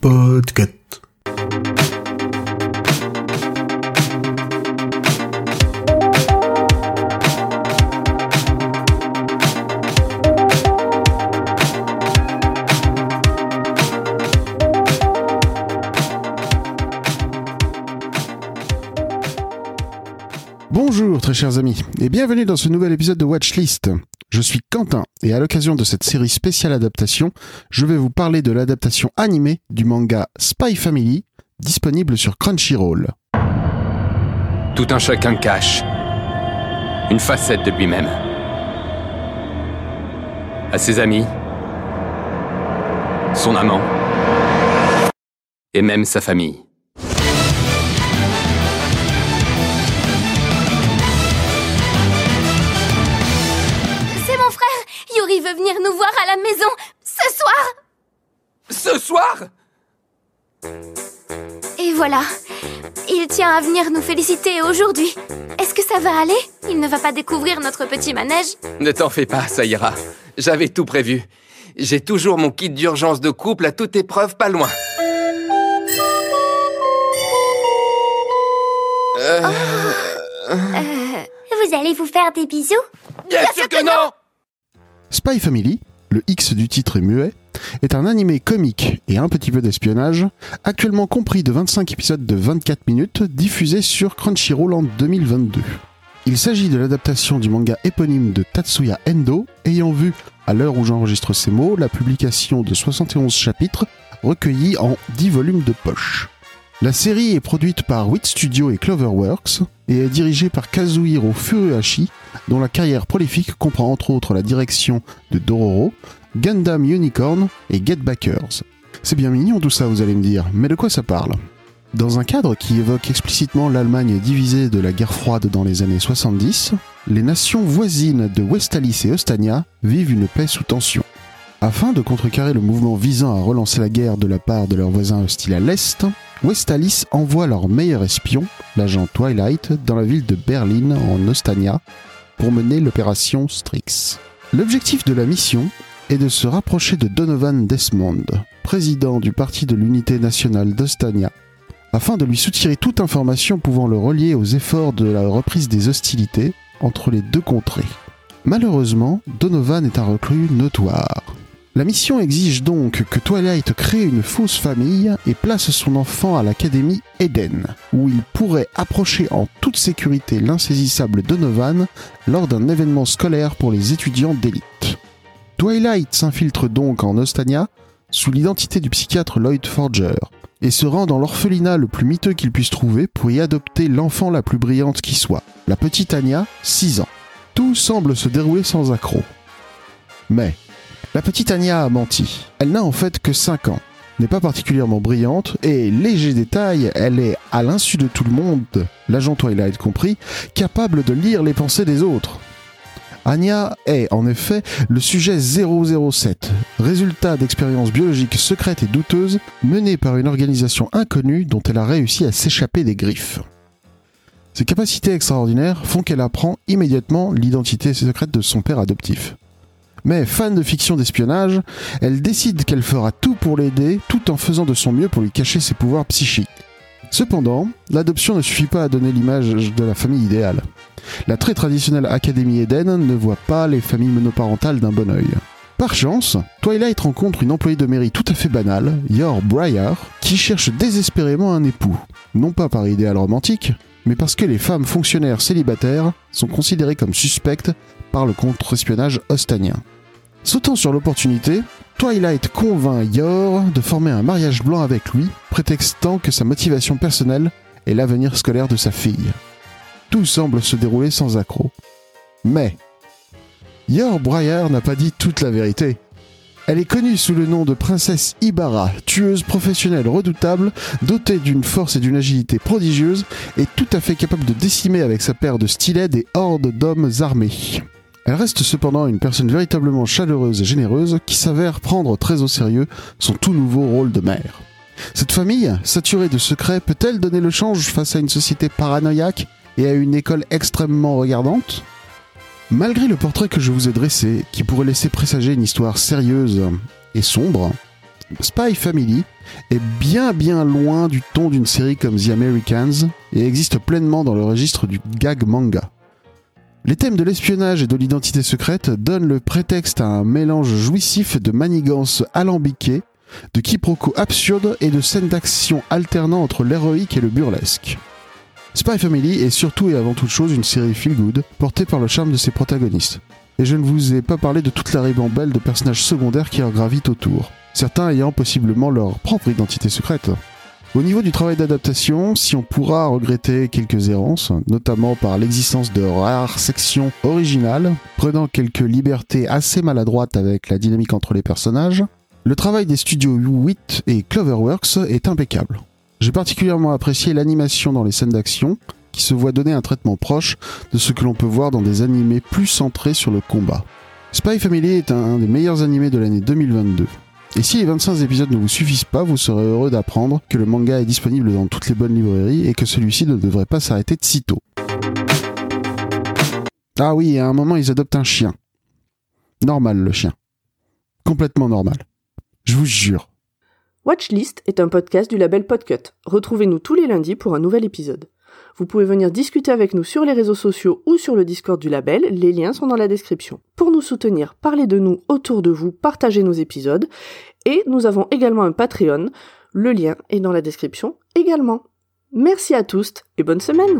Podcast. Bonjour très chers amis et bienvenue dans ce nouvel épisode de Watchlist. Je suis Quentin et à l'occasion de cette série spéciale adaptation, je vais vous parler de l'adaptation animée du manga Spy Family disponible sur Crunchyroll. Tout un chacun cache une facette de lui-même. À ses amis, son amant et même sa famille. Venir nous voir à la maison ce soir Ce soir Et voilà. Il tient à venir nous féliciter aujourd'hui. Est-ce que ça va aller? Il ne va pas découvrir notre petit manège Ne t'en fais pas, ça ira. J'avais tout prévu. J'ai toujours mon kit d'urgence de couple à toute épreuve pas loin. Euh, Vous allez vous faire des bisous? Bien sûr que non Spy Family, le X du titre est muet, est un animé comique et un petit peu d'espionnage, actuellement compris de 25 épisodes de 24 minutes diffusés sur Crunchyroll en 2022. Il s'agit de l'adaptation du manga éponyme de Tatsuya Endo, ayant vu, à l'heure où j'enregistre ces mots, la publication de 71 chapitres recueillis en 10 volumes de poche. La série est produite par Wit Studio et Cloverworks et est dirigée par Kazuhiro Furuhashi, dont la carrière prolifique comprend entre autres la direction de Dororo, Gundam Unicorn et Get Backers. C'est bien mignon tout ça, vous allez me dire, mais de quoi ça parle? Dans un cadre qui évoque explicitement l'Allemagne divisée de la guerre froide dans les années 70, les nations voisines de Westalis et Ostania vivent une paix sous tension. Afin de contrecarrer le mouvement visant à relancer la guerre de la part de leurs voisins hostiles à l'Est, Westalis envoie leur meilleur espion, l'agent Twilight, dans la ville de Berlin en Ostania pour mener l'opération Strix. L'objectif de la mission est de se rapprocher de Donovan Desmond, président du Parti de l'Unité nationale d'Ostania, afin de lui soutirer toute information pouvant le relier aux efforts de la reprise des hostilités entre les deux contrées. Malheureusement, Donovan est un reclus notoire. La mission exige donc que Twilight crée une fausse famille et place son enfant à l'académie Eden, où il pourrait approcher en toute sécurité l'insaisissable Donovan lors d'un événement scolaire pour les étudiants d'élite. Twilight s'infiltre donc en Ostania sous l'identité du psychiatre Lloyd Forger et se rend dans l'orphelinat le plus miteux qu'il puisse trouver pour y adopter l'enfant la plus brillante qui soit, la petite Anya, 6 ans. Tout semble se dérouler sans accroc. Mais la petite Anya a menti. Elle n'a en fait que 5 ans, n'est pas particulièrement brillante et, léger détail, elle est, à l'insu de tout le monde, l'agent Twilight compris, capable de lire les pensées des autres. Anya est, en effet, le sujet 007, résultat d'expériences biologiques secrètes et douteuses menées par une organisation inconnue dont elle a réussi à s'échapper des griffes. Ses capacités extraordinaires font qu'elle apprend immédiatement l'identité secrète de son père adoptif. Mais fan de fiction d'espionnage, elle décide qu'elle fera tout pour l'aider tout en faisant de son mieux pour lui cacher ses pouvoirs psychiques. Cependant, l'adoption ne suffit pas à donner l'image de la famille idéale. La très traditionnelle Académie Eden ne voit pas les familles monoparentales d'un bon œil. Par chance, Twilight rencontre une employée de mairie tout à fait banale, Yor Briar, qui cherche désespérément un époux. Non pas par idéal romantique, mais parce que les femmes fonctionnaires célibataires sont considérées comme suspectes par le contre-espionnage ostanien. Sautant sur l'opportunité, Twilight convainc Yor de former un mariage blanc avec lui, prétextant que sa motivation personnelle est l'avenir scolaire de sa fille. Tout semble se dérouler sans accroc. Mais, Yor Briar n'a pas dit toute la vérité. Elle est connue sous le nom de princesse Ibarra, tueuse professionnelle redoutable, dotée d'une force et d'une agilité prodigieuses, et tout à fait capable de décimer avec sa paire de stylets des hordes d'hommes armés. Elle reste cependant une personne véritablement chaleureuse et généreuse qui s'avère prendre très au sérieux son tout nouveau rôle de mère. Cette famille, saturée de secrets, peut-elle donner le change face à une société paranoïaque et à une école extrêmement regardante? Malgré le portrait que je vous ai dressé, qui pourrait laisser présager une histoire sérieuse et sombre, Spy Family est bien bien loin du ton d'une série comme The Americans et existe pleinement dans le registre du gag manga. Les thèmes de l'espionnage et de l'identité secrète donnent le prétexte à un mélange jouissif de manigances alambiquées, de quiproquos absurdes et de scènes d'action alternant entre l'héroïque et le burlesque. Spy Family est surtout et avant toute chose une série feel good, portée par le charme de ses protagonistes. Et je ne vous ai pas parlé de toute la ribambelle de personnages secondaires qui en gravitent autour, certains ayant possiblement leur propre identité secrète. Au niveau du travail d'adaptation, si on pourra regretter quelques errances, notamment par l'existence de rares sections originales, prenant quelques libertés assez maladroites avec la dynamique entre les personnages, le travail des studios 8 et Cloverworks est impeccable. J'ai particulièrement apprécié l'animation dans les scènes d'action, qui se voit donner un traitement proche de ce que l'on peut voir dans des animés plus centrés sur le combat. Spy Family est un des meilleurs animés de l'année 2022. Et si les 25 épisodes ne vous suffisent pas, vous serez heureux d'apprendre que le manga est disponible dans toutes les bonnes librairies et que celui-ci ne devrait pas s'arrêter de sitôt. Ah oui, à un moment ils adoptent un chien. Normal le chien. Complètement normal. Je vous jure. Watchlist est un podcast du label Podcut. Retrouvez-nous tous les lundis pour un nouvel épisode. Vous pouvez venir discuter avec nous sur les réseaux sociaux ou sur le Discord du label, les liens sont dans la description. Pour nous soutenir, parlez de nous autour de vous, partagez nos épisodes, et nous avons également un Patreon, le lien est dans la description également. Merci à tous et bonne semaine